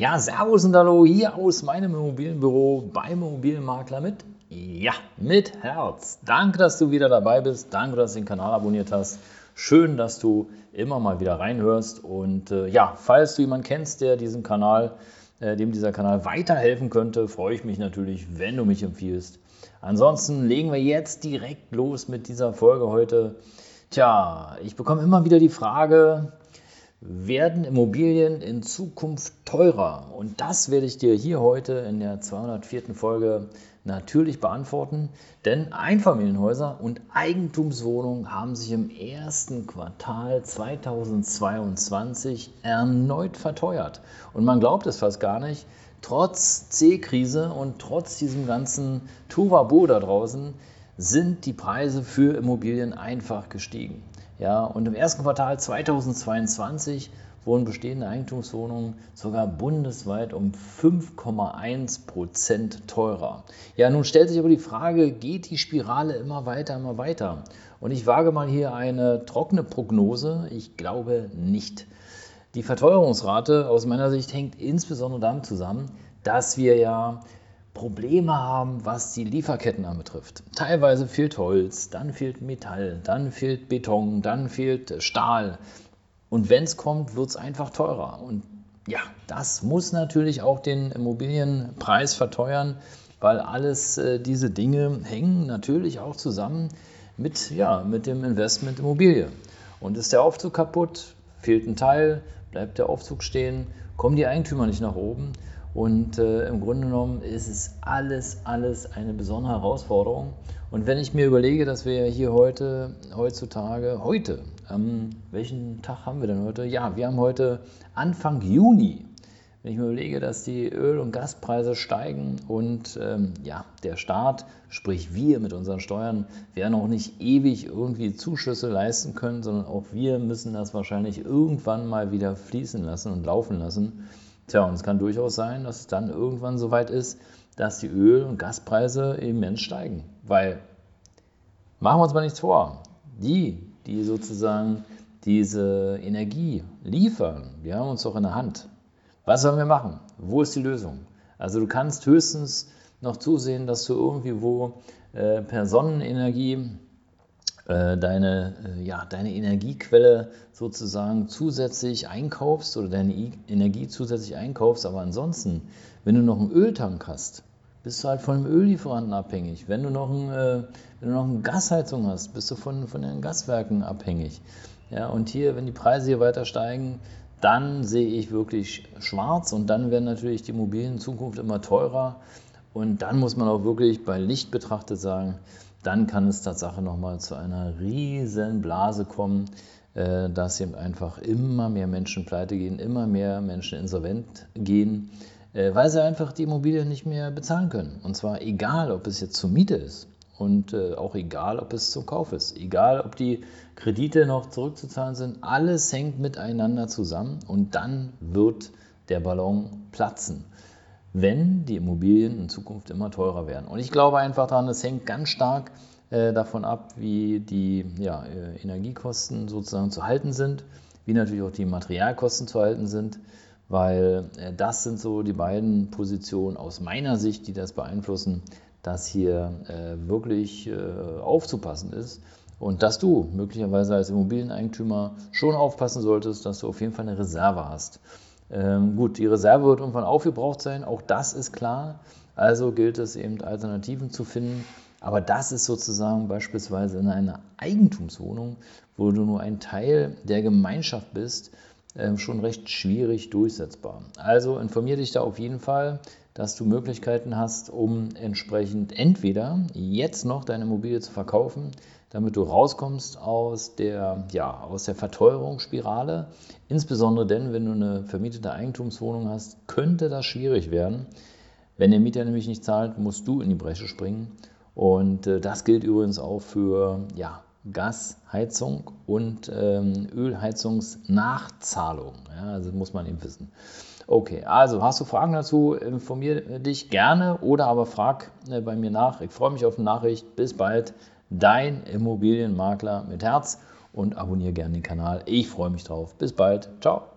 Ja, Servus und Hallo hier aus meinem Immobilienbüro beim Immobilienmakler mit, ja, mit Herz. Danke, dass du wieder dabei bist. Danke, dass du den Kanal abonniert hast. Schön, dass du immer mal wieder reinhörst. Und äh, ja, falls du jemanden kennst, der diesen Kanal, äh, dem dieser Kanal weiterhelfen könnte, freue ich mich natürlich, wenn du mich empfiehlst. Ansonsten legen wir jetzt direkt los mit dieser Folge heute. Tja, ich bekomme immer wieder die Frage, werden Immobilien in Zukunft teurer? Und das werde ich dir hier heute in der 204. Folge natürlich beantworten, denn Einfamilienhäuser und Eigentumswohnungen haben sich im ersten Quartal 2022 erneut verteuert. Und man glaubt es fast gar nicht, trotz C-Krise und trotz diesem ganzen Tuvabu da draußen sind die Preise für Immobilien einfach gestiegen. Ja, und im ersten Quartal 2022 wurden bestehende Eigentumswohnungen sogar bundesweit um 5,1 Prozent teurer. Ja, nun stellt sich aber die Frage, geht die Spirale immer weiter, immer weiter? Und ich wage mal hier eine trockene Prognose. Ich glaube nicht. Die Verteuerungsrate aus meiner Sicht hängt insbesondere damit zusammen, dass wir ja Probleme haben, was die Lieferketten anbetrifft. Teilweise fehlt Holz, dann fehlt Metall, dann fehlt Beton, dann fehlt Stahl. Und wenn es kommt, wird es einfach teurer. Und ja, das muss natürlich auch den Immobilienpreis verteuern, weil alles äh, diese Dinge hängen natürlich auch zusammen mit, ja, mit dem Investment Immobilie. Und ist der Aufzug kaputt, fehlt ein Teil, bleibt der Aufzug stehen, kommen die Eigentümer nicht nach oben, und äh, im Grunde genommen ist es alles, alles eine besondere Herausforderung. Und wenn ich mir überlege, dass wir hier heute, heutzutage, heute, ähm, welchen Tag haben wir denn heute? Ja, wir haben heute Anfang Juni. Wenn ich mir überlege, dass die Öl- und Gaspreise steigen und ähm, ja, der Staat, sprich wir mit unseren Steuern, werden auch nicht ewig irgendwie Zuschüsse leisten können, sondern auch wir müssen das wahrscheinlich irgendwann mal wieder fließen lassen und laufen lassen. Tja, und es kann durchaus sein, dass es dann irgendwann so weit ist, dass die Öl- und Gaspreise immens steigen. Weil, machen wir uns mal nichts vor, die, die sozusagen diese Energie liefern, die haben uns doch in der Hand. Was sollen wir machen? Wo ist die Lösung? Also du kannst höchstens noch zusehen, dass du irgendwie wo äh, per Sonnenenergie deine, äh, ja, deine Energiequelle sozusagen zusätzlich einkaufst oder deine Energie zusätzlich einkaufst. Aber ansonsten, wenn du noch einen Öltank hast, bist du halt von dem Öllieferanten abhängig. Wenn du noch, ein, äh, wenn du noch eine Gasheizung hast, bist du von, von den Gaswerken abhängig. Ja, und hier, wenn die Preise hier weiter steigen, dann sehe ich wirklich schwarz und dann werden natürlich die Immobilien in Zukunft immer teurer. Und dann muss man auch wirklich bei Licht betrachtet sagen, dann kann es tatsächlich nochmal zu einer riesen Blase kommen, äh, dass eben einfach immer mehr Menschen pleite gehen, immer mehr Menschen insolvent gehen, äh, weil sie einfach die Immobilie nicht mehr bezahlen können. Und zwar egal, ob es jetzt zur Miete ist und äh, auch egal, ob es zum Kauf ist, egal, ob die Kredite noch zurückzuzahlen sind, alles hängt miteinander zusammen und dann wird der Ballon platzen wenn die Immobilien in Zukunft immer teurer werden. Und ich glaube einfach daran, es hängt ganz stark äh, davon ab, wie die ja, äh, Energiekosten sozusagen zu halten sind, wie natürlich auch die Materialkosten zu halten sind, weil äh, das sind so die beiden Positionen aus meiner Sicht, die das beeinflussen, dass hier wirklich aufzupassen ist. Und dass du möglicherweise als Immobilieneigentümer schon aufpassen solltest, dass du auf jeden Fall eine Reserve hast. Ähm, gut, die Reserve wird irgendwann aufgebraucht sein, auch das ist klar. Also gilt es eben Alternativen zu finden. Aber das ist sozusagen beispielsweise in einer Eigentumswohnung, wo du nur ein Teil der Gemeinschaft bist, ähm, schon recht schwierig durchsetzbar. Also informiere dich da auf jeden Fall, dass du Möglichkeiten hast, um entsprechend entweder jetzt noch deine Immobilie zu verkaufen, damit du rauskommst aus der, ja, aus der Verteuerungsspirale. Insbesondere denn, wenn du eine vermietete Eigentumswohnung hast, könnte das schwierig werden, Wenn der Mieter nämlich nicht zahlt, musst du in die Bresche springen. Und äh, das gilt übrigens auch für ja, Gasheizung und ähm, Ölheizungsnachzahlung. Ja, also muss man eben wissen. Okay, also hast du Fragen dazu, informiere dich gerne oder aber frag äh, bei mir nach. Ich freue mich auf eine Nachricht. Bis bald, dein Immobilienmakler mit Herz und abonniere gerne den Kanal. Ich freue mich drauf. Bis bald. Ciao.